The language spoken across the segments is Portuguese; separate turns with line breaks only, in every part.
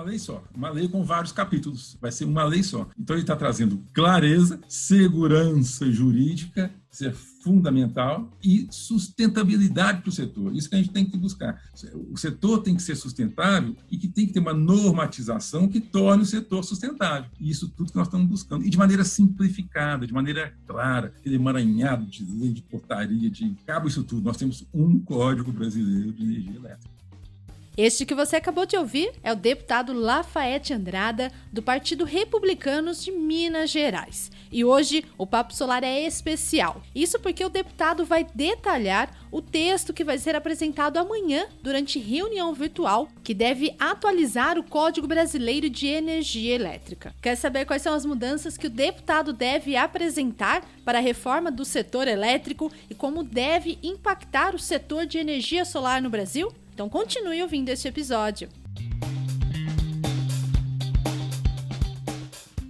uma lei só, uma lei com vários capítulos, vai ser uma lei só. Então ele está trazendo clareza, segurança jurídica, isso é fundamental, e sustentabilidade para o setor. Isso que a gente tem que buscar. O setor tem que ser sustentável e que tem que ter uma normatização que torne o setor sustentável. E isso tudo que nós estamos buscando. E de maneira simplificada, de maneira clara, aquele emaranhado de lei, de portaria, de cabo isso tudo. Nós temos um Código Brasileiro de Energia Elétrica.
Este que você acabou de ouvir é o deputado Lafayette Andrada, do Partido Republicanos de Minas Gerais. E hoje o Papo Solar é especial. Isso porque o deputado vai detalhar o texto que vai ser apresentado amanhã durante reunião virtual, que deve atualizar o Código Brasileiro de Energia Elétrica. Quer saber quais são as mudanças que o deputado deve apresentar para a reforma do setor elétrico e como deve impactar o setor de energia solar no Brasil? Então continue ouvindo este episódio.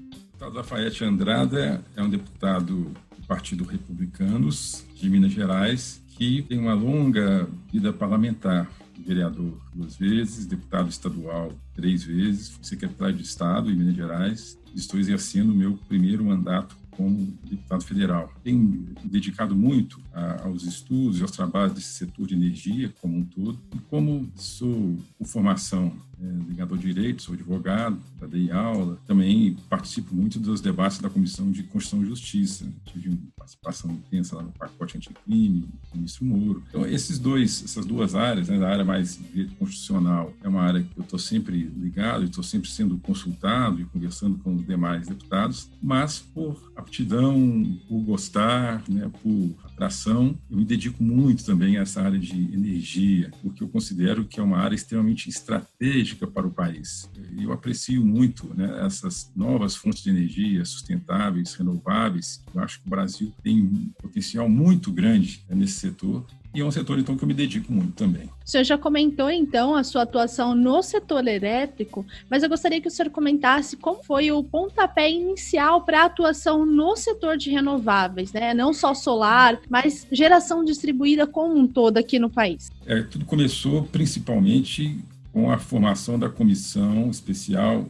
O deputado Lafayette Andrada é um deputado do Partido Republicanos de Minas Gerais que tem uma longa vida parlamentar. Vereador duas vezes, deputado estadual três vezes, secretário de Estado em Minas Gerais. Estou exercendo o meu primeiro mandato como deputado federal. Tenho dedicado muito a, aos estudos e aos trabalhos desse setor de energia como um todo. E como sou com formação é, ligado ao direito, sou advogado, já dei aula, também participo muito dos debates da Comissão de Constituição e Justiça. Tive uma participação intensa lá no pacote anticrime, ministro Moro. Então, esses dois, essas duas áreas, né, a área mais direito constitucional é uma área que eu estou sempre ligado, estou sempre sendo consultado e conversando com os demais deputados, mas por aptidão, por gostar, né, por atração, eu me dedico muito também a essa área de energia, porque eu considero que é uma área extremamente estratégica para o país. Eu aprecio muito né, essas novas fontes de energia sustentáveis, renováveis. Eu acho que o Brasil tem um potencial muito grande né, nesse setor e é um setor, então, que eu me dedico muito também.
O senhor já comentou, então, a sua atuação no setor elétrico, mas eu gostaria que o senhor comentasse como foi o pontapé inicial para a atuação no setor de renováveis, né? Não só solar, mas geração distribuída como um todo aqui no país.
É, tudo começou principalmente com a formação da comissão especial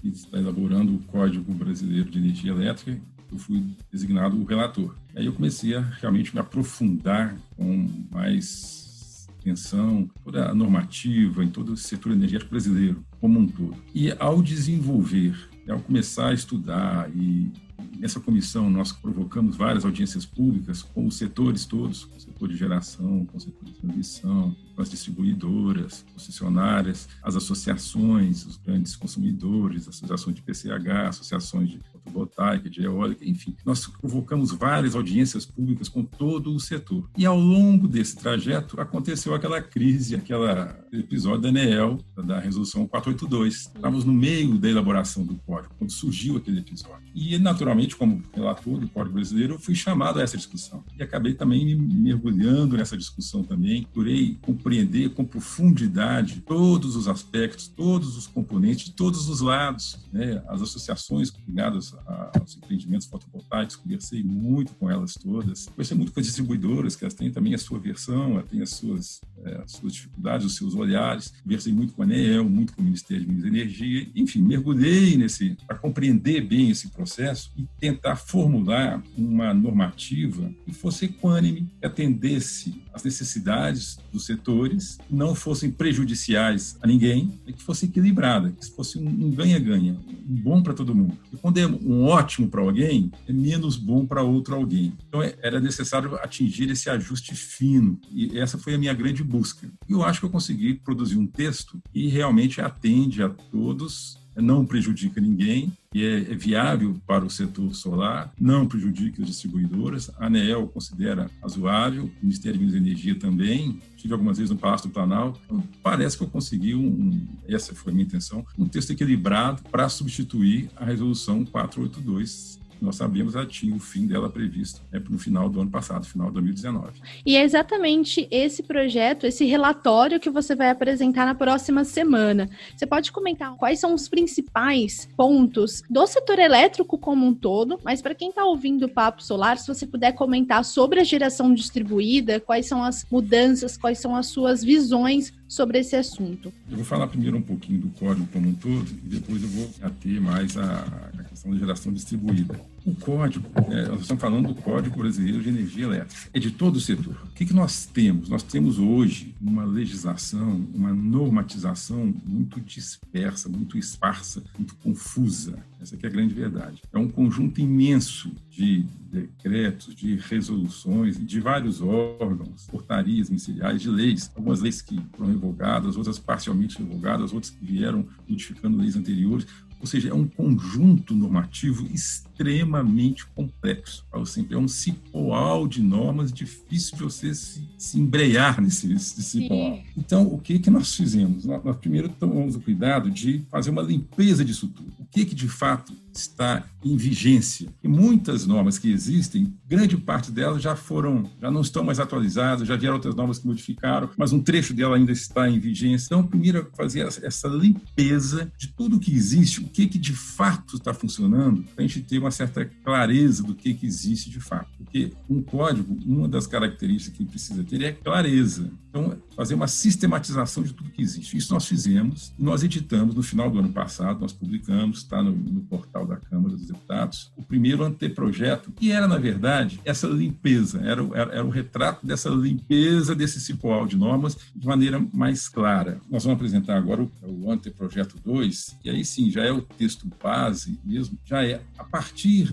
que está elaborando o Código Brasileiro de Energia Elétrica, eu fui designado o relator. Aí eu comecei a realmente me aprofundar com mais atenção toda a normativa em todo o setor energético brasileiro como um todo. E ao desenvolver, ao começar a estudar e nessa comissão nós provocamos várias audiências públicas com os setores todos, com o setor de geração, com o setor de transmissão, com as distribuidoras, concessionárias, as associações, os grandes consumidores, associações de PCH, associações de fotovoltaica, de eólica, enfim. Nós convocamos várias audiências públicas com todo o setor. E ao longo desse trajeto aconteceu aquela crise, aquele episódio da ANEEL, da resolução 482. Estávamos no meio da elaboração do código, quando surgiu aquele episódio. E, naturalmente, como relator do Código Brasileiro, eu fui chamado a essa discussão. E acabei também me mergulhando nessa discussão também. Procurei compreender com profundidade todos os aspectos, todos os componentes, todos os lados, né? as associações ligadas aos empreendimentos fotovoltaicos, conversei muito com elas todas, conversei muito com as distribuidoras, que elas têm também a sua versão, têm as suas, é, as suas dificuldades, os seus olhares, conversei muito com a ANEEL, muito com o Ministério de Minas e Energia, enfim, mergulhei nesse, para compreender bem esse processo e tentar formular uma normativa que fosse equânime, que atendesse às necessidades do setor não fossem prejudiciais a ninguém, que fosse equilibrada, que fosse um ganha-ganha, um bom para todo mundo. E quando é um ótimo para alguém, é menos bom para outro alguém. Então é, era necessário atingir esse ajuste fino, e essa foi a minha grande busca. E eu acho que eu consegui produzir um texto que realmente atende a todos não prejudica ninguém e é, é, viável para o setor solar, não prejudica as distribuidoras. A ANEEL considera razoável, o Ministério de Minas e Energia também. Tive algumas vezes no Palácio do Planalto. Então, parece que eu consegui, um, essa foi a minha intenção, um texto equilibrado para substituir a Resolução 482 nós sabemos ela tinha o fim dela previsto né, no final do ano passado, final de 2019.
E é exatamente esse projeto, esse relatório que você vai apresentar na próxima semana. Você pode comentar quais são os principais pontos do setor elétrico como um todo, mas para quem está ouvindo o Papo Solar, se você puder comentar sobre a geração distribuída, quais são as mudanças, quais são as suas visões sobre esse assunto.
Eu vou falar primeiro um pouquinho do código como um todo e depois eu vou ater mais a, a questão da geração distribuída. O código, é, nós estamos falando do Código Brasileiro de Energia Elétrica, é de todo o setor. O que, que nós temos? Nós temos hoje uma legislação, uma normatização muito dispersa, muito esparsa, muito confusa. Essa é a grande verdade. É um conjunto imenso de decretos, de resoluções, de vários órgãos, portarias ministeriais, de leis, algumas leis que foram revogadas, outras parcialmente revogadas, outras que vieram modificando leis anteriores. Ou seja, é um conjunto normativo extremamente complexo. Sempre é um cipoal de normas difícil de você se, se embrear nesse, nesse cipoal. Então, o que que nós fizemos? Nós, nós, primeiro tomamos o cuidado de fazer uma limpeza disso tudo. O que que de fato está em vigência? E muitas normas que existem, grande parte delas já foram, já não estão mais atualizadas, já vieram outras normas que modificaram, mas um trecho dela ainda está em vigência. Então, primeiro fazer essa limpeza de tudo que existe, o que que de fato está funcionando, para a gente ter uma certa clareza do que que existe de fato. Porque um código, uma das características que precisa ter é clareza. Então, fazer uma sistematização de tudo que existe. Isso nós fizemos, nós editamos no final do ano passado, nós publicamos, está no, no portal da Câmara dos Deputados, o primeiro anteprojeto, que era, na verdade, essa limpeza, era, era, era o retrato dessa limpeza desse cipoal de normas de maneira mais clara. Nós vamos apresentar agora o, o anteprojeto 2, e aí sim, já é o texto base mesmo, já é a partir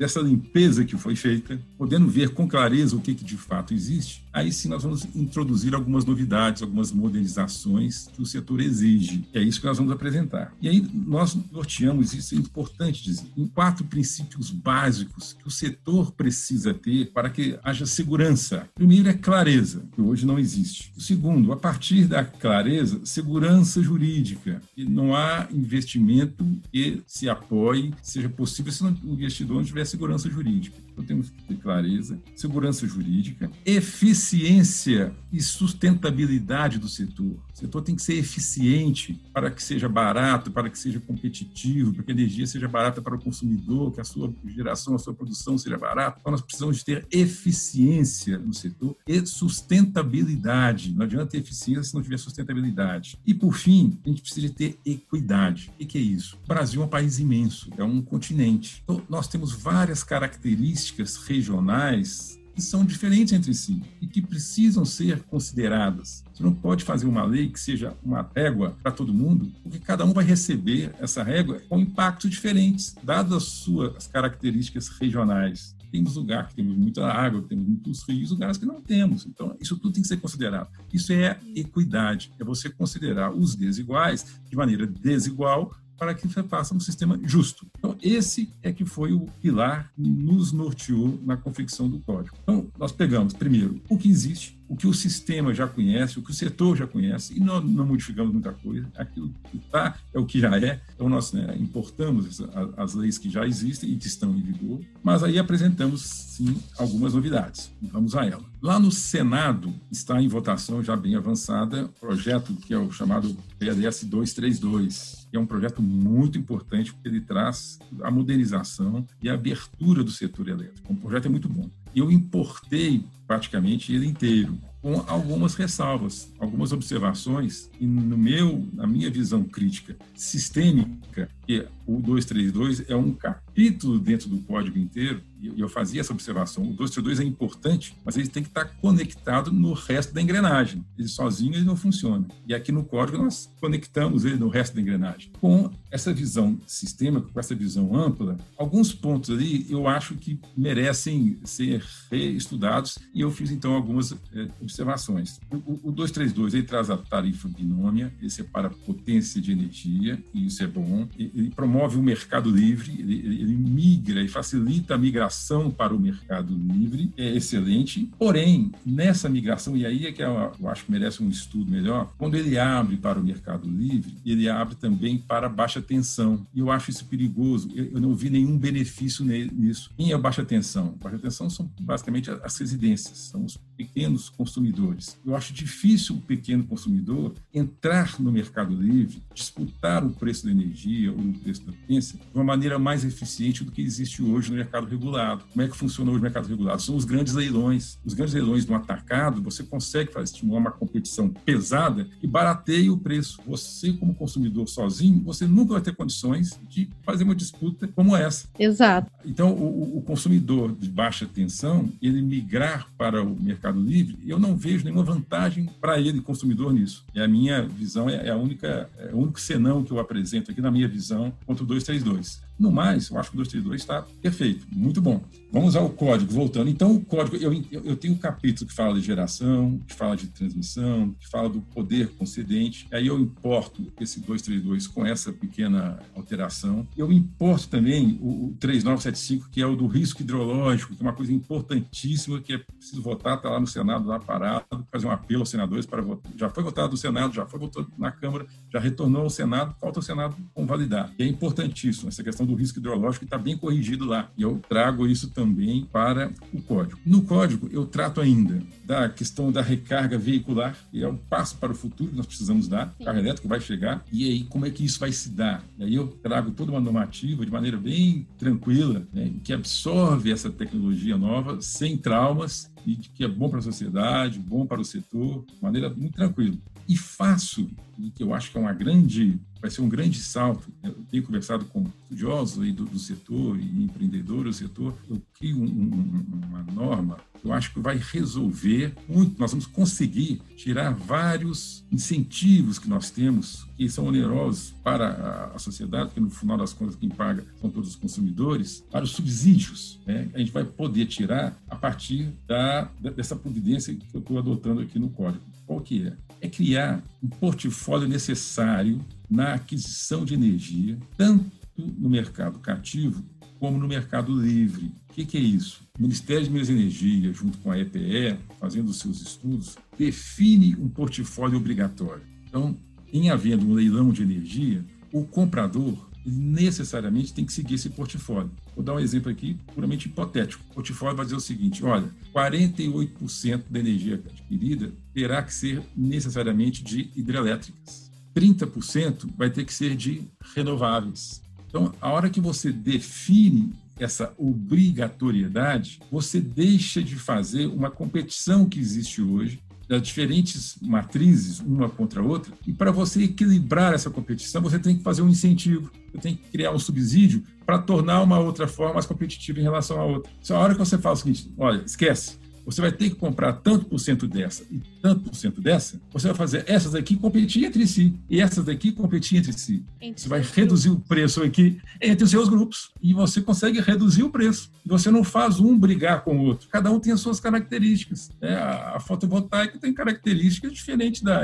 dessa limpeza que foi feita, podendo ver com clareza o que, que de fato existe, aí sim nós vamos introduzir algumas novidades, algumas modernizações que o setor exige. E é isso que nós vamos apresentar. E aí nós norteamos, isso é importante dizer, em quatro princípios básicos que o setor precisa ter para que haja segurança. Primeiro é clareza, que hoje não existe. O segundo, a partir da clareza, segurança jurídica. E não há investimento que se apoie, seja possível, se o investidor não tiver segurança jurídica. Então temos que ter clareza, segurança jurídica, eficiência e sustentabilidade do setor. O setor tem que ser eficiente para que seja barato, para que seja competitivo, para que a energia seja barata para o consumidor, que a sua geração, a sua produção seja barata. Então nós precisamos ter eficiência no setor e sustentabilidade. Não adianta ter eficiência se não tiver sustentabilidade. E por fim, a gente precisa ter equidade. O que é isso? O Brasil é um país imenso, é um continente. Então nós temos várias características regionais que são diferentes entre si e que precisam ser consideradas. Você não pode fazer uma lei que seja uma régua para todo mundo, porque cada um vai receber essa régua com impactos diferentes, dadas as suas características regionais. Temos lugares que temos muita água, temos muitos rios, lugares que não temos. Então, isso tudo tem que ser considerado. Isso é equidade, é você considerar os desiguais de maneira desigual para que você faça um sistema justo. Então, esse é que foi o pilar que nos norteou na confecção do código. Então, nós pegamos, primeiro, o que existe, o que o sistema já conhece, o que o setor já conhece, e nós não modificamos muita coisa. Aquilo que está é o que já é. Então, nós né, importamos as leis que já existem e que estão em vigor, mas aí apresentamos, sim, algumas novidades. Vamos a ela. Lá no Senado está em votação já bem avançada o projeto que é o chamado PDS 232, que é um projeto muito importante porque ele traz a modernização e a abertura do setor elétrico. O projeto é muito bom. Eu importei praticamente ele inteiro, com algumas ressalvas, algumas observações, e no meu, na minha visão crítica sistêmica, que o 232 é um capítulo dentro do código inteiro, e eu fazia essa observação, o 232 é importante, mas ele tem que estar conectado no resto da engrenagem. Ele sozinho ele não funciona. E aqui no código nós conectamos ele no resto da engrenagem. Com essa visão sistêmica, com essa visão ampla, alguns pontos ali eu acho que merecem ser reestudados e eu fiz então algumas é, observações. O, o 232 ele traz a tarifa binômia, ele separa potência de energia, e isso é bom. Ele promove o mercado livre, ele, ele migra e facilita a migração para o mercado livre, é excelente. Porém, nessa migração, e aí é que eu, acho que merece um estudo melhor, quando ele abre para o mercado livre, ele abre também para baixa tensão. E eu acho isso perigoso. Eu não vi nenhum benefício nisso. Quem é baixa tensão? Baixa tensão são basicamente as residências, são os pequenos consumidores. Eu acho difícil o pequeno consumidor entrar no mercado livre, disputar o preço da energia ou o preço da potência de uma maneira mais eficiente eficiente do que existe hoje no mercado regulado. Como é que funciona hoje o mercado regulado? São os grandes leilões. Os grandes leilões no atacado, você consegue fazer, estimular uma competição pesada e barateia o preço. Você, como consumidor sozinho, você nunca vai ter condições de fazer uma disputa como essa.
Exato.
Então, o, o consumidor de baixa tensão, ele migrar para o mercado livre, eu não vejo nenhuma vantagem para ele, consumidor, nisso. E a minha visão é, é a única, é o único senão que eu apresento aqui na minha visão contra o 232. No mais, eu acho que o 232 está perfeito, muito bom. Vamos ao código, voltando. Então, o código, eu, eu tenho um capítulo que fala de geração, que fala de transmissão, que fala do poder concedente. Aí eu importo esse 232 com essa pequena alteração. Eu importo também o 3975, que é o do risco hidrológico, que é uma coisa importantíssima, que é preciso votar, está lá no Senado, lá parado, fazer um apelo aos senadores para votar. Já foi votado no Senado, já foi votado na Câmara, já retornou ao Senado, falta o Senado convalidar. E é importantíssimo essa questão do risco hidrológico está bem corrigido lá. E eu trago isso também para o código. No código, eu trato ainda da questão da recarga veicular, que é um passo para o futuro que nós precisamos dar. O carro elétrico vai chegar. E aí, como é que isso vai se dar? E aí eu trago toda uma normativa de maneira bem tranquila, né, que absorve essa tecnologia nova sem traumas e que é bom para a sociedade, bom para o setor, de maneira muito tranquila. E faço, e que eu acho que é uma grande vai ser um grande salto. Eu tenho conversado com estudiosos aí do, do setor e empreendedores do setor. Eu crio um, um, uma norma eu acho que vai resolver muito. Nós vamos conseguir tirar vários incentivos que nós temos, que são onerosos para a, sociedade, porque no final das contas quem paga são todos os consumidores, para os subsídios. Né? A gente vai poder tirar a partir da, dessa providência que eu estou adotando aqui no código. Qual que é? É criar um portfólio necessário na aquisição de energia, tanto no mercado cativo como no mercado livre. O que, que, é isso? O Ministério de Minas e Energia, junto com a EPE, fazendo seus estudos, define um portfólio obrigatório. Então, em havendo um leilão de energia, o comprador necessariamente tem que seguir esse portfólio. Vou dar um exemplo aqui puramente hipotético. O portfólio vai dizer o seguinte: olha, 48% da energia adquirida terá que ser necessariamente de hidrelétricas. 30% vai ter que ser de renováveis. Então, a hora que você define essa obrigatoriedade, você deixa de fazer uma competição que existe hoje das diferentes matrizes, uma contra a outra, e para você equilibrar essa competição, você tem que fazer um incentivo, você tem que criar um subsídio para tornar uma outra forma mais competitiva em relação à outra. Só a hora que você fala o seguinte, olha, esquece, você vai ter que comprar tanto por cento dessa e tanto por cento dessa, você vai fazer essas aqui competir entre si e essas daqui competir entre si. Entre você vai reduzir o preço aqui entre os seus grupos e você consegue reduzir o preço. Você não faz um brigar com o outro. Cada um tem as suas características. É, a fotovoltaica tem características diferentes da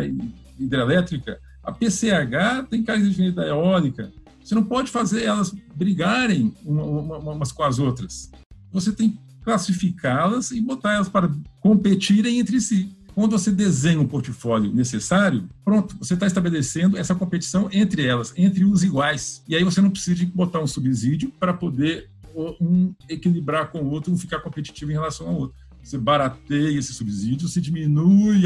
hidrelétrica. A PCH tem características diferentes da eólica. Você não pode fazer elas brigarem uma, uma, umas com as outras. Você tem classificá-las e botar elas para competirem entre si. Quando você desenha um portfólio necessário, pronto, você está estabelecendo essa competição entre elas, entre os iguais. E aí você não precisa botar um subsídio para poder um equilibrar com o outro, um ficar competitivo em relação ao outro. Você barateia esse subsídio, você diminui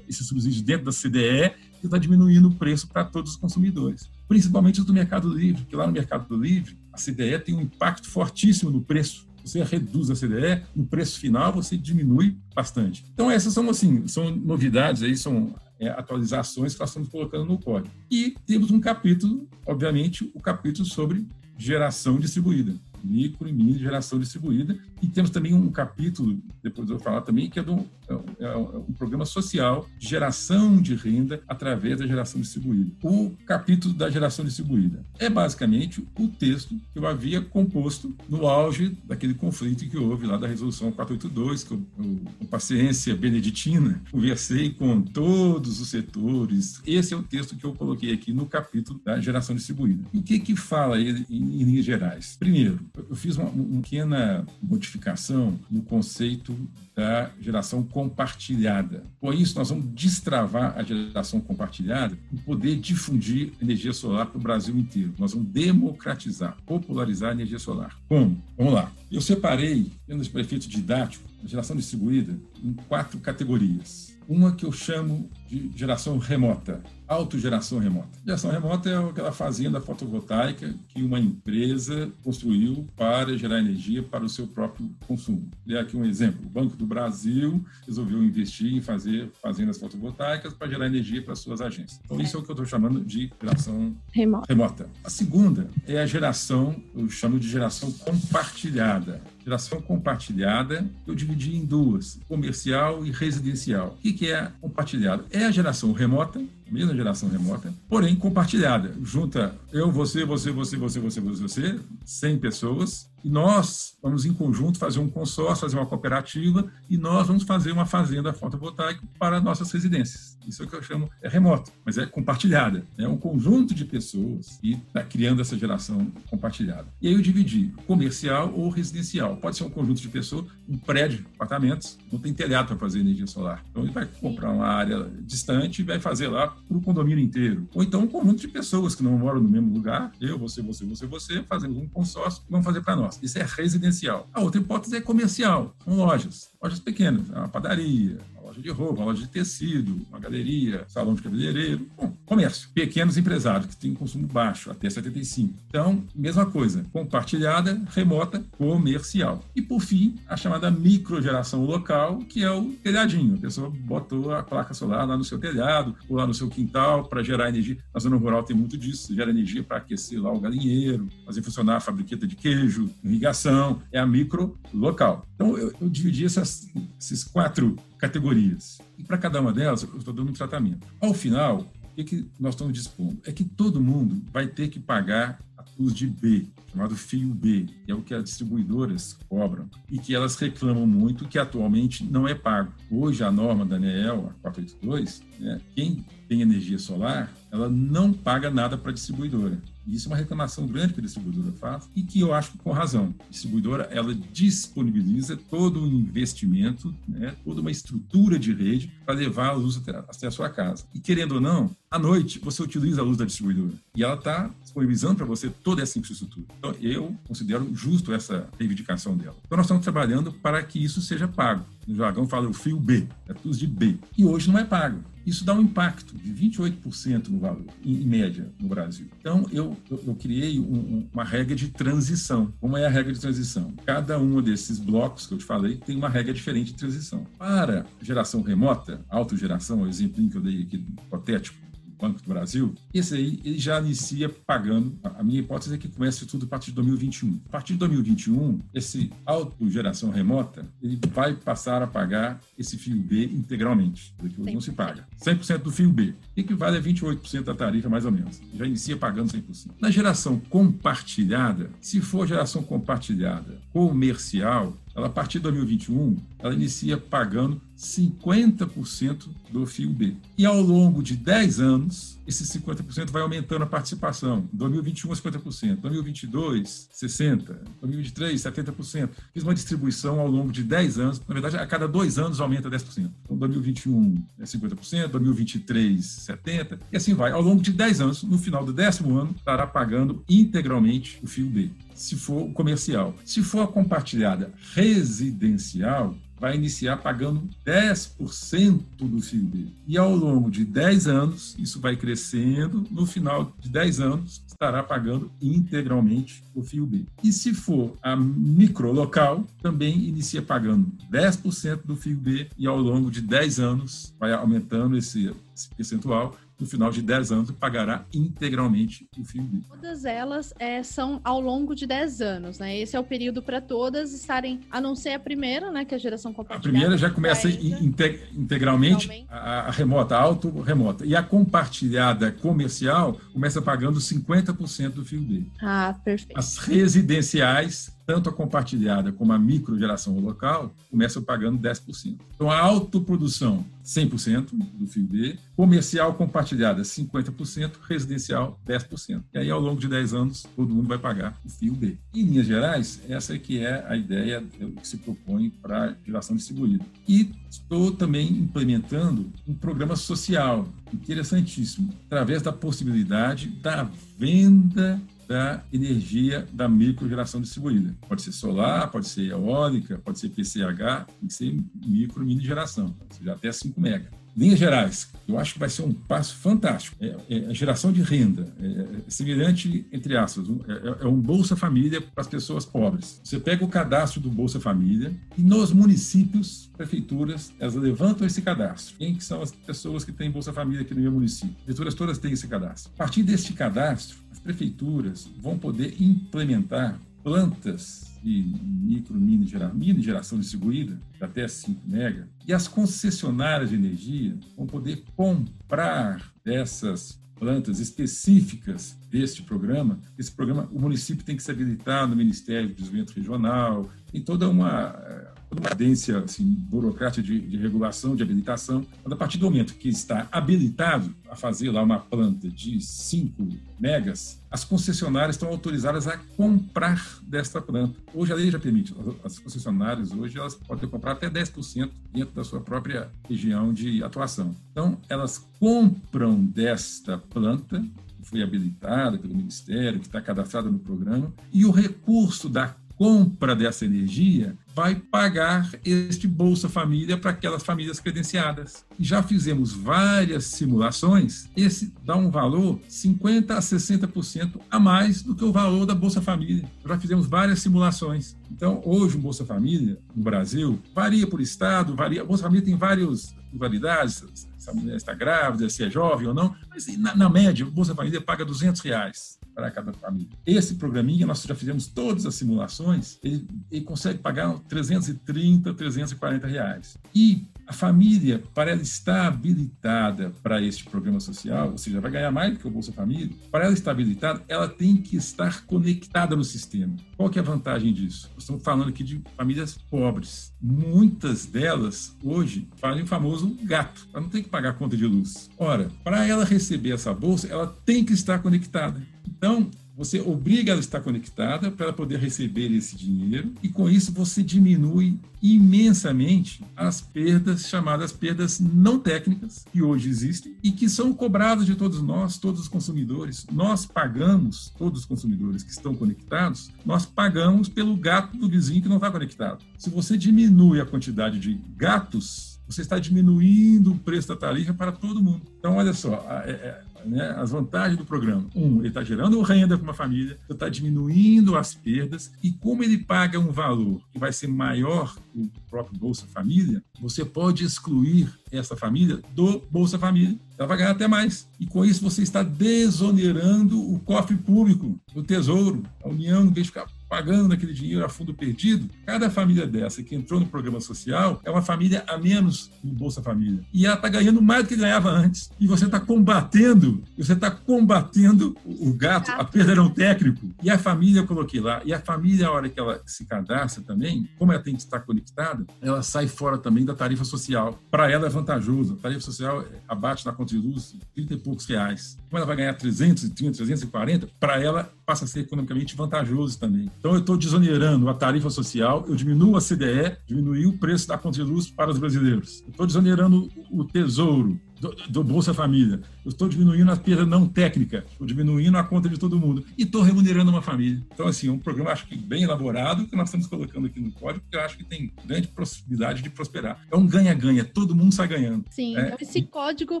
esse subsídio dentro da CDE e está diminuindo o preço para todos os consumidores. Principalmente os do Mercado Livre, porque lá no Mercado Livre a CDE tem um impacto fortíssimo no preço você reduz a CDE, no preço final você diminui bastante. Então essas são assim, são novidades aí, são é, atualizações que nós estamos colocando no código. E temos um capítulo, obviamente, o capítulo sobre geração distribuída micro e mini geração distribuída. E temos também um capítulo, depois eu vou falar também, que é, do, é, é um programa social de geração de renda através da geração distribuída. O capítulo da geração distribuída é basicamente o texto que eu havia composto no auge daquele conflito que houve lá da Resolução 482, que eu, eu com paciência beneditina, conversei com todos os setores. Esse é o texto que eu coloquei aqui no capítulo da geração distribuída. O que que fala ele em, em linhas gerais? Primeiro, eu fiz uma, uma pequena modificação no conceito da geração compartilhada. Com isso, nós vamos destravar a geração compartilhada e poder difundir energia solar para o Brasil inteiro. Nós vamos democratizar, popularizar a energia solar. Como? Vamos lá. Eu separei, esse prefeito didático, a geração distribuída em quatro categorias. Uma que eu chamo de geração remota, autogeração remota. Geração remota é aquela fazenda fotovoltaica que uma empresa construiu para gerar energia para o seu próprio consumo. Vou aqui um exemplo. O Banco do Brasil resolveu investir em fazer fazendas fotovoltaicas para gerar energia para suas agências. Então, isso é o que eu estou chamando de geração remota. remota. A segunda é a geração, eu chamo de geração compartilhada. Geração compartilhada, eu dividi em duas, comercial e residencial. O que é compartilhado? É a geração remota, mesma geração remota, porém compartilhada. Junta eu, você, você, você, você, você, você, você, 100 pessoas, e nós vamos em conjunto fazer um consórcio, fazer uma cooperativa, e nós vamos fazer uma fazenda fotovoltaica para nossas residências. Isso é o que eu chamo, é remoto, mas é compartilhada. É um conjunto de pessoas que está criando essa geração compartilhada. E aí eu dividi comercial ou residencial. Pode ser um conjunto de pessoas, um prédio, apartamentos, não tem telhado para fazer energia solar. Então ele vai comprar uma área distante e vai fazer lá para o condomínio inteiro. Ou então um conjunto de pessoas que não moram no mesmo lugar, eu, você, você, você, você, fazemos um consórcio e vamos fazer para nós. Isso é residencial. A outra hipótese é comercial, são lojas, lojas pequenas, uma padaria, loja de roupa, uma loja de tecido, uma galeria, salão de cabeleireiro. Bom, comércio. Pequenos empresários que têm consumo baixo, até 75. Então, mesma coisa, compartilhada, remota, comercial. E, por fim, a chamada microgeração local, que é o telhadinho. A pessoa botou a placa solar lá no seu telhado, ou lá no seu quintal, para gerar energia. Na zona rural tem muito disso, gera energia para aquecer lá o galinheiro, fazer funcionar a fabriqueta de queijo, irrigação. É a micro local. Então, eu, eu dividi essas, esses quatro categorias. E para cada uma delas, eu estou dando um tratamento. Ao final, o que, que nós estamos dispondo? É que todo mundo vai ter que pagar a luz de B, chamado fio B, que é o que as distribuidoras cobram e que elas reclamam muito que atualmente não é pago. Hoje, a norma da ANEEL, a 482, né, quem tem energia solar, ela não paga nada para a distribuidora. E isso é uma reclamação grande que a distribuidora faz e que eu acho com razão. A distribuidora ela disponibiliza todo um investimento, né, toda uma estrutura de rede para levar a luz até a sua casa. E querendo ou não, à noite você utiliza a luz da distribuidora e ela está disponibilizando para você toda essa infraestrutura. Então eu considero justo essa reivindicação dela. Então nós estamos trabalhando para que isso seja pago. No jargão fala o fio B, é tudo de B. E hoje não é pago. Isso dá um impacto de 28% no valor, em média, no Brasil. Então, eu, eu, eu criei um, uma regra de transição. Como é a regra de transição? Cada um desses blocos que eu te falei tem uma regra diferente de transição. Para geração remota, autogeração, o exemplo que eu dei aqui, hipotético, Banco do Brasil, esse aí ele já inicia pagando. A minha hipótese é que comece tudo a partir de 2021. A partir de 2021, esse autogeração remota, ele vai passar a pagar esse fio B integralmente, que hoje não se paga. 100% do fio B, que equivale a 28% da tarifa, mais ou menos. Já inicia pagando 100%. Na geração compartilhada, se for geração compartilhada comercial, ela, a partir de 2021, ela inicia pagando 50% do fio B. E ao longo de 10 anos, esse 50% vai aumentando a participação. 2021, 50%. 2022, 60%. 2023, 70%. Fiz uma distribuição ao longo de 10 anos. Na verdade, a cada dois anos aumenta 10%. Então, 2021 é 50%, 2023, 70%. E assim vai. Ao longo de 10 anos, no final do décimo ano, estará pagando integralmente o fio B se for comercial. Se for a compartilhada residencial, vai iniciar pagando 10% do FIB. E ao longo de 10 anos, isso vai crescendo, no final de 10 anos, estará pagando integralmente o FIB. E se for a micro local, também inicia pagando 10% do FIB e ao longo de 10 anos vai aumentando esse, esse percentual no final de 10 anos, pagará integralmente o fio livre.
Todas elas é, são ao longo de 10 anos, né? Esse é o período para todas estarem, a não ser a primeira, né? Que é a geração compartilhada.
A primeira já começa integ integralmente, a, a, remota, a auto-remota. E a compartilhada comercial começa pagando 50% do fio B.
Ah, perfeito.
As residenciais tanto a compartilhada como a microgeração local, começam pagando 10%. Então, a autoprodução, 100% do fio B, comercial compartilhada, 50%, residencial, 10%. E aí, ao longo de 10 anos, todo mundo vai pagar o fio B. Em linhas gerais, essa é que é a ideia que se propõe para geração distribuída. E estou também implementando um programa social interessantíssimo, através da possibilidade da venda da energia da microgeração distribuída. Pode ser solar, pode ser eólica, pode ser PCH, tem que ser micro, mini geração, ou seja, até 5 mega linhas gerais, eu acho que vai ser um passo fantástico. É, é a geração de renda, é, é semelhante, entre aspas, um, é, é, um Bolsa Família para as pessoas pobres. Você pega o cadastro do Bolsa Família e nos municípios, prefeituras, elas levantam esse cadastro. Quem que são as pessoas que têm Bolsa Família aqui no meu município? As prefeituras todas têm esse cadastro. A partir deste cadastro, as prefeituras vão poder implementar plantas de micro, mini, gera, mini geração distribuída, até 5 mega, e as concessionárias de energia vão poder comprar dessas plantas específicas deste programa. Esse programa, o município tem que se habilitar no Ministério do Desenvolvimento Regional, tem toda uma uma assim, burocrática de, de, regulação, de habilitação, mas a partir do momento que está habilitado a fazer lá uma planta de 5 megas, as concessionárias estão autorizadas a comprar desta planta. Hoje a lei já permite, as concessionárias hoje elas podem comprar até 10% dentro da sua própria região de atuação. Então, elas compram desta planta que foi habilitada pelo Ministério, que está cadastrada no programa, e o recurso da compra dessa energia vai pagar este Bolsa Família para aquelas famílias credenciadas. Já fizemos várias simulações, esse dá um valor 50 a 60% a mais do que o valor da Bolsa Família. Já fizemos várias simulações. Então, hoje o Bolsa Família no Brasil varia por estado, varia. O Bolsa Família tem várias validades, se a mulher está grávida, se é jovem ou não, mas na, na média, o Bolsa Família paga 200 reais para cada família. Esse programinha, nós já fizemos todas as simulações, ele, ele consegue pagar 330, 340 reais. E a família, para ela estar habilitada para este programa social, ou seja, vai ganhar mais do que o Bolsa Família, para ela estar habilitada, ela tem que estar conectada no sistema. Qual que é a vantagem disso? Nós estamos falando aqui de famílias pobres. Muitas delas, hoje, fazem o famoso gato. Ela não tem que pagar conta de luz. Ora, para ela receber essa bolsa, ela tem que estar conectada. Então, você obriga ela a estar conectada para poder receber esse dinheiro e com isso você diminui imensamente as perdas chamadas perdas não técnicas que hoje existem e que são cobradas de todos nós, todos os consumidores. Nós pagamos, todos os consumidores que estão conectados, nós pagamos pelo gato do vizinho que não está conectado. Se você diminui a quantidade de gatos, você está diminuindo o preço da tarifa para todo mundo. Então, olha só, é, é, né, as vantagens do programa. Um, ele está gerando renda para uma família, está diminuindo as perdas, e como ele paga um valor que vai ser maior que o próprio Bolsa Família, você pode excluir essa família do Bolsa Família. Ela vai ganhar até mais. E com isso você está desonerando o cofre público, o tesouro. A União, em vez de ficar pagando aquele dinheiro a fundo perdido, cada família dessa que entrou no programa social é uma família a menos no Bolsa Família. E ela está ganhando mais do que ganhava antes. E você está combatendo, você está combatendo o gato, a perda não técnico. E a família eu coloquei lá. E a família, a hora que ela se cadastra também, como ela tem que estar conectada, ela sai fora também da tarifa social. Para ela é vantajoso. A tarifa social abate na conta de luz 30 e poucos reais. Como ela vai ganhar 330, 340, para ela passa a ser economicamente vantajoso também. Então, eu estou desonerando a tarifa social, eu diminuo a CDE, diminuí o preço da conta de luz para os brasileiros. Estou desonerando o tesouro, do, do, Bolsa Família. Eu estou diminuindo a perda não técnica, estou diminuindo a conta de todo mundo e estou remunerando uma família. Então, assim, é um programa, acho que bem elaborado, que nós estamos colocando aqui no código, que eu acho que tem grande possibilidade de prosperar. É um ganha-ganha, todo mundo sai ganhando.
Sim, é. esse código,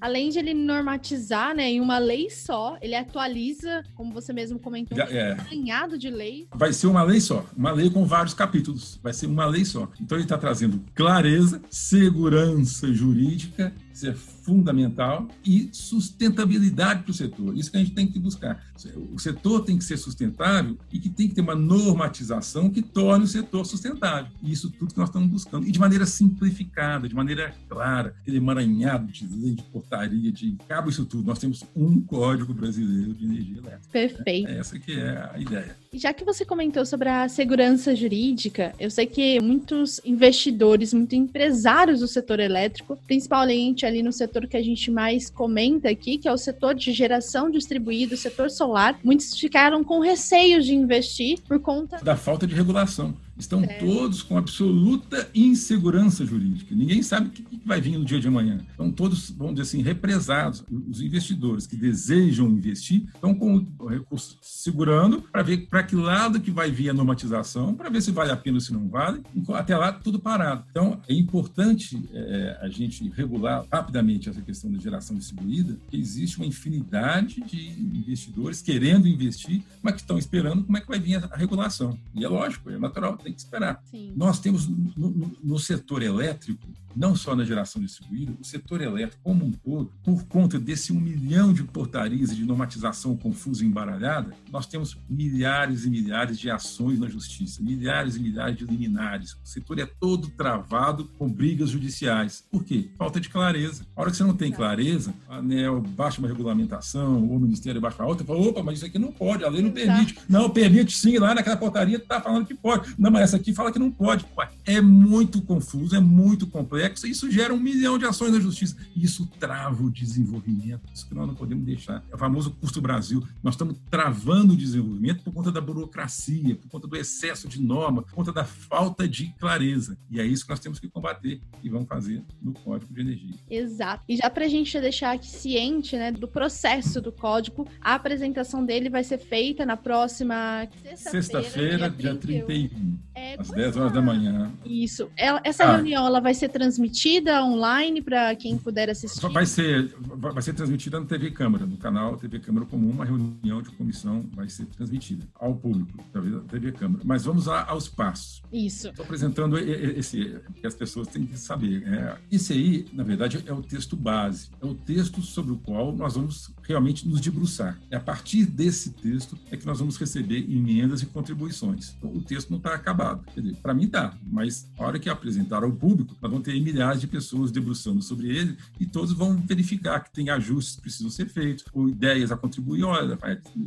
além de ele normatizar né, em uma lei só, ele atualiza, como você mesmo comentou, é. ganhado de lei.
Vai ser uma lei só, uma lei com vários capítulos, vai ser uma lei só. Então, ele está trazendo clareza, segurança jurídica isso é fundamental e sustentabilidade para o setor. Isso que a gente tem que buscar. O setor tem que ser sustentável e que tem que ter uma normatização que torne o setor sustentável. E isso tudo que nós estamos buscando. E de maneira simplificada, de maneira clara, aquele emaranhado de lei, de portaria, de cabo isso tudo. Nós temos um Código Brasileiro de Energia Elétrica.
Perfeito.
É essa que é a ideia.
Já que você comentou sobre a segurança jurídica, eu sei que muitos investidores, muitos empresários do setor elétrico, principalmente ali no setor que a gente mais comenta aqui, que é o setor de geração distribuída, o setor solar, muitos ficaram com receios de investir por conta
da falta de regulação. Estão é. todos com absoluta insegurança jurídica. Ninguém sabe o que vai vir no dia de amanhã. Estão todos, vamos dizer assim, represados. Os investidores que desejam investir estão com o recurso segurando para ver para que lado que vai vir a normatização, para ver se vale a pena ou se não vale. Até lá, tudo parado. Então, é importante é, a gente regular rapidamente essa questão da geração distribuída, que existe uma infinidade de investidores querendo investir, mas que estão esperando como é que vai vir a regulação. E é lógico, é natural, tem que esperar. Sim. Nós temos no, no, no setor elétrico não só na geração distribuída, o setor elétrico como um todo, por conta desse um milhão de portarias e de normatização confusa e embaralhada, nós temos milhares e milhares de ações na justiça, milhares e milhares de liminares. O setor é todo travado com brigas judiciais. Por quê? Falta de clareza. A hora que você não tem clareza, a ANEL baixa uma regulamentação, ou o Ministério baixa a outra, fala, opa, mas isso aqui não pode, a lei não permite. Não, permite sim, lá naquela portaria está falando que pode. Não, mas essa aqui fala que não pode. É muito confuso, é muito complexo complexa, isso gera um milhão de ações na justiça. Isso trava o desenvolvimento, isso que nós não podemos deixar. É o famoso custo Brasil. Nós estamos travando o desenvolvimento por conta da burocracia, por conta do excesso de norma, por conta da falta de clareza. E é isso que nós temos que combater e vamos fazer no Código de Energia.
Exato. E já para a gente deixar aqui ciente né, do processo do código, a apresentação dele vai ser feita na próxima
sexta-feira, sexta dia 31, 31 é, às 10 horas da manhã.
Isso. Ela, essa ah. reunião ela vai ser transmitida online para quem puder assistir?
Vai ser, vai ser transmitida na TV Câmara, no canal TV Câmara Comum, uma reunião de comissão vai ser transmitida ao público, através da TV Câmara. Mas vamos lá aos passos.
Isso.
Estou apresentando esse, que as pessoas têm que saber. É, esse aí, na verdade, é o texto base, é o texto sobre o qual nós vamos realmente nos debruçar. É a partir desse texto é que nós vamos receber emendas e contribuições. Então, o texto não está acabado. Para mim está, mas a hora que apresentar ao público, nós vamos ter milhares de pessoas debruçando sobre ele e todos vão verificar que tem ajustes que precisam ser feitos, ou ideias a contribuir. Olha,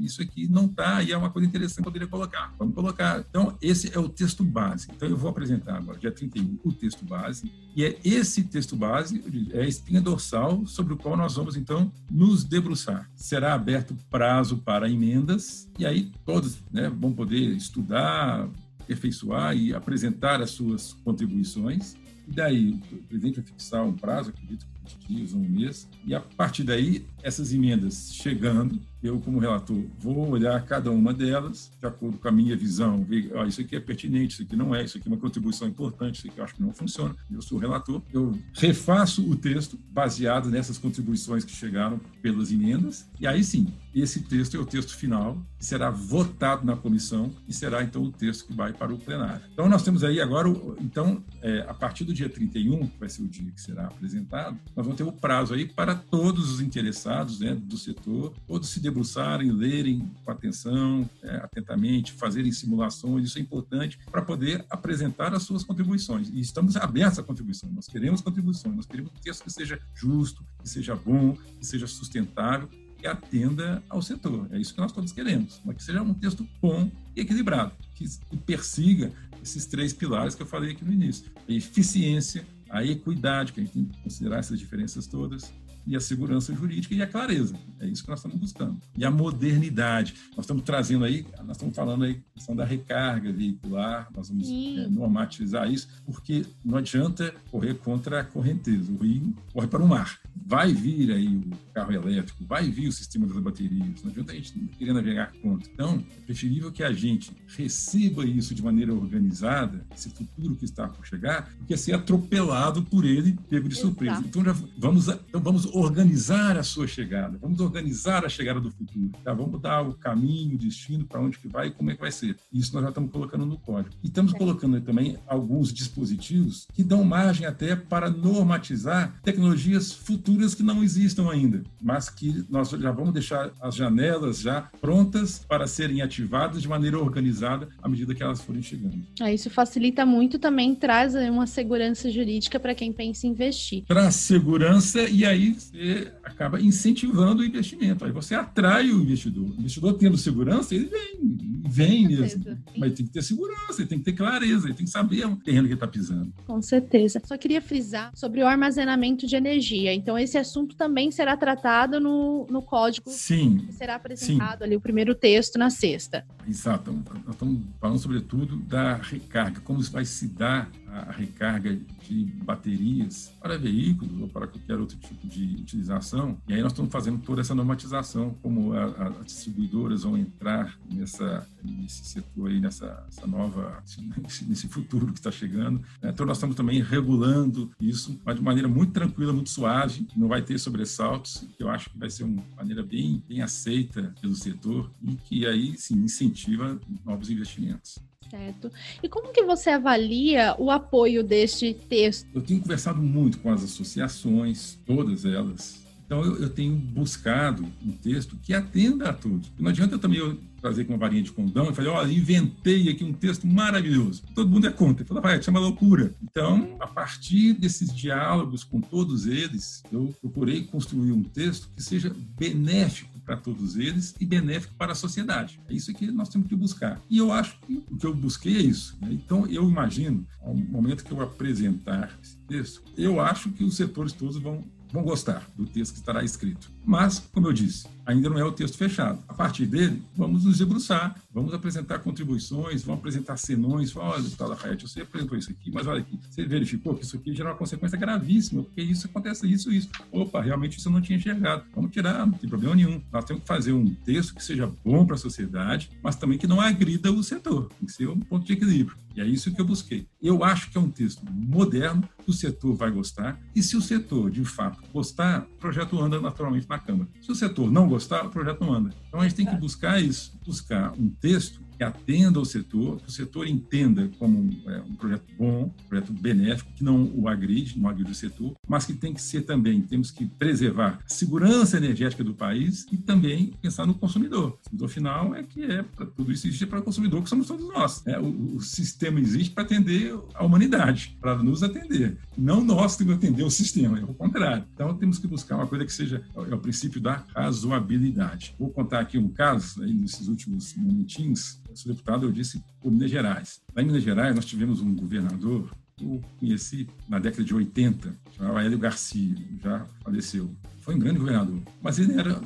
isso aqui não está e é uma coisa interessante que poderia colocar. Vamos colocar. Então, esse é o texto base. Então, eu vou apresentar agora, dia 31, o texto base, e é esse texto base, é a espinha dorsal sobre o qual nós vamos, então, nos debruçar. Será aberto prazo para emendas, e aí todos né, vão poder estudar, aperfeiçoar e apresentar as suas contribuições. E daí, o presidente vai fixar um prazo, acredito que 20 dias, um mês, e a partir daí, essas emendas chegando, eu, como relator, vou olhar cada uma delas, de acordo com a minha visão, ver, ah, isso aqui é pertinente, isso aqui não é, isso aqui é uma contribuição importante, isso aqui eu acho que não funciona. Eu sou relator, eu refaço o texto baseado nessas contribuições que chegaram pelas emendas, e aí sim, esse texto é o texto final, que será votado na comissão e será então o texto que vai para o plenário. Então nós temos aí agora, então, é, a partir do dia 31, que vai ser o dia que será apresentado, nós vamos ter o prazo aí para todos os interessados né, do setor, todos se debruçarem, lerem com atenção, é, atentamente, fazerem simulações, isso é importante para poder apresentar as suas contribuições. E estamos abertos à contribuição, nós queremos contribuições, nós queremos um texto que seja justo, que seja bom, que seja sustentável que atenda ao setor. É isso que nós todos queremos, mas que seja um texto bom e equilibrado, que persiga esses três pilares que eu falei aqui no início: a eficiência, a equidade, que a gente tem que considerar essas diferenças todas, e a segurança jurídica e a clareza. É isso que nós estamos buscando. E a modernidade. Nós estamos trazendo aí, nós estamos falando aí questão da recarga veicular, nós vamos é, normatizar isso, porque não adianta correr contra a correnteza. O rio corre para o mar. Vai vir aí o carro elétrico, vai vir o sistema das baterias. Não adianta a gente querer navegar contra. Então, é preferível que a gente receba isso de maneira organizada, esse futuro que está por chegar, do que ser atropelado por ele, pego de surpresa. Então, já vamos, então vamos organizar a sua chegada, vamos organizar a chegada do futuro, tá? vamos dar o caminho, o destino, para onde que vai e como é que vai ser. Isso nós já estamos colocando no código. E estamos é. colocando também alguns dispositivos que dão margem até para normatizar tecnologias futuras que não existam ainda, mas que nós já vamos deixar as janelas já prontas para serem ativadas de maneira organizada à medida que elas forem chegando.
Ah, isso facilita muito também, traz uma segurança jurídica para quem pensa em investir.
Traz segurança e aí você acaba incentivando o investimento. Aí você atrai o investidor. O investidor tendo segurança, ele vem vem mesmo. Mas tem que ter segurança, tem que ter clareza, tem que saber o terreno que está pisando.
Com certeza. Só queria frisar sobre o armazenamento de energia. Então, esse assunto também será tratado no, no código.
Sim.
Que será apresentado sim. ali o primeiro texto na sexta.
Exato. Nós estamos falando, sobretudo, da recarga, como vai se dar a recarga de baterias para veículos ou para qualquer outro tipo de utilização. E aí nós estamos fazendo toda essa normatização, como a, a, as distribuidoras vão entrar nessa, nesse setor aí, nessa nova, nesse futuro que está chegando. Né? Então nós estamos também regulando isso, mas de maneira muito tranquila, muito suave, não vai ter sobressaltos, que eu acho que vai ser uma maneira bem, bem aceita pelo setor e que aí sim incentiva novos investimentos.
Certo. E como que você avalia o apoio deste texto?
Eu tenho conversado muito com as associações, todas elas. Então eu, eu tenho buscado um texto que atenda a todos. Não adianta também eu trazer com uma varinha de condão e falei, olha, inventei aqui um texto maravilhoso. Todo mundo é contra. Falei, vai, chama loucura. Então, a partir desses diálogos com todos eles, eu procurei construir um texto que seja benéfico para todos eles e benéfico para a sociedade. É isso que nós temos que buscar. E eu acho que o que eu busquei é isso. Né? Então, eu imagino, ao momento que eu apresentar esse texto, eu acho que os setores todos vão vão gostar do texto que estará escrito. Mas, como eu disse, ainda não é o texto fechado. A partir dele, vamos nos debruçar, vamos apresentar contribuições, vamos apresentar senões. Olha, deputado Lafayette, você apresentou isso aqui, mas olha aqui, você verificou que isso aqui gera uma consequência gravíssima, porque isso acontece, isso, isso. Opa, realmente isso eu não tinha enxergado. Vamos tirar, não tem problema nenhum. Nós temos que fazer um texto que seja bom para a sociedade, mas também que não agrida o setor. Tem que ser um ponto de equilíbrio. E é isso que eu busquei. Eu acho que é um texto moderno, que o setor vai gostar, e se o setor, de fato, gostar, o projeto anda naturalmente na Câmara. Se o setor não gostar, o projeto não anda. Então a gente tem que buscar isso, buscar um texto que atenda ao setor, que o setor entenda como é, um projeto bom, um projeto benéfico, que não o agride, não agride o setor, mas que tem que ser também, temos que preservar a segurança energética do país e também pensar no consumidor. O consumidor final é que é, para tudo isso existe para o consumidor, que somos todos nós. É, o, o sistema existe para atender a humanidade, para nos atender. Não nós temos que atender o sistema, é o contrário. Então temos que buscar uma coisa que seja é o princípio da razoabilidade. Vou contar aqui um caso, aí, nesses últimos momentinhos, sou deputado, eu disse por Minas Gerais. Lá em Minas Gerais, nós tivemos um governador que eu conheci na década de 80, chamava Hélio Garcia, já faleceu. Foi um grande governador, mas ele era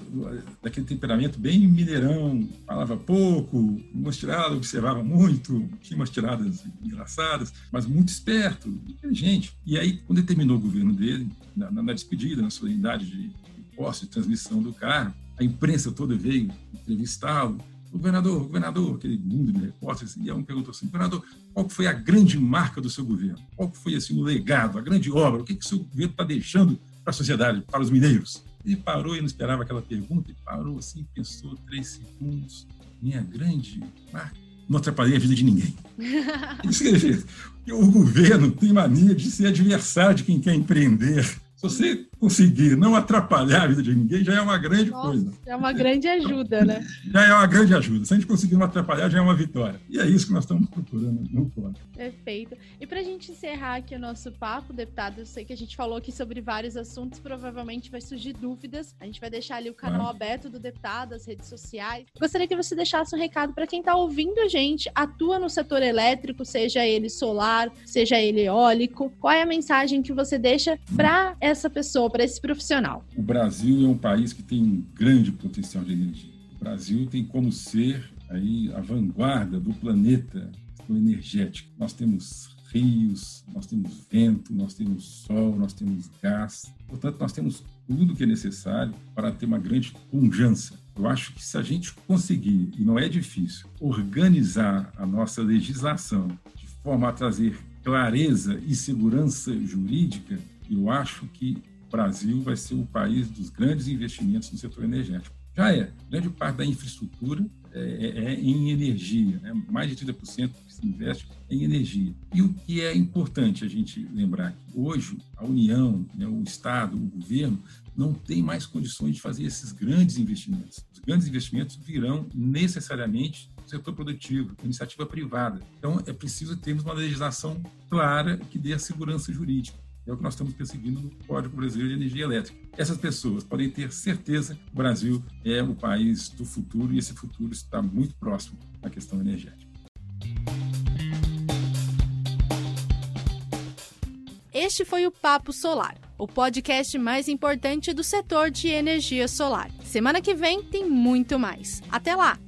daquele temperamento bem mineirão, falava pouco, umas tiradas, observava muito, tinha umas tiradas engraçadas, mas muito esperto, inteligente. E aí, quando ele terminou o governo dele, na, na despedida, na solenidade de, de posse, de transmissão do carro, a imprensa toda veio entrevistá-lo, governador, governador, aquele mundo de repórteres, e um perguntou assim, governador, qual foi a grande marca do seu governo? Qual foi assim, o legado, a grande obra? O que, que o seu governo está deixando para a sociedade, para os mineiros? Ele parou e não esperava aquela pergunta, ele parou assim, pensou três segundos. Minha grande marca não atrapalhei a vida de ninguém. Isso o governo tem mania de ser adversário de quem quer empreender. Se você conseguir não atrapalhar a vida de ninguém, já é uma grande Nossa, coisa.
É uma grande ajuda, né?
já é uma grande ajuda. Se a gente conseguir não atrapalhar, já é uma vitória. E é isso que nós estamos procurando no código.
Perfeito. E para a gente encerrar aqui o nosso papo, deputado, eu sei que a gente falou aqui sobre vários assuntos, provavelmente vai surgir dúvidas. A gente vai deixar ali o canal aberto do deputado, as redes sociais. Gostaria que você deixasse um recado para quem está ouvindo a gente, atua no setor elétrico, seja ele solar, seja ele eólico. Qual é a mensagem que você deixa para essa pessoa, para esse profissional?
O Brasil é um país que tem um grande potencial de energia. O Brasil tem como ser aí a vanguarda do planeta energético. Nós temos rios, nós temos vento, nós temos sol, nós temos gás. Portanto, nós temos tudo que é necessário para ter uma grande conjunção. Eu acho que se a gente conseguir, e não é difícil, organizar a nossa legislação de forma a trazer clareza e segurança jurídica, eu acho que Brasil vai ser o país dos grandes investimentos no setor energético. Já é. Grande parte da infraestrutura é, é, é em energia, né? mais de 30% que se investe em energia. E o que é importante a gente lembrar que hoje a União, né, o Estado, o governo, não tem mais condições de fazer esses grandes investimentos. Os grandes investimentos virão necessariamente do setor produtivo, iniciativa privada. Então, é preciso termos uma legislação clara que dê a segurança jurídica. É o que nós estamos perseguindo no Código Brasileiro de Energia Elétrica. Essas pessoas podem ter certeza que o Brasil é o país do futuro e esse futuro está muito próximo à questão energética.
Este foi o Papo Solar, o podcast mais importante do setor de energia solar. Semana que vem tem muito mais. Até lá!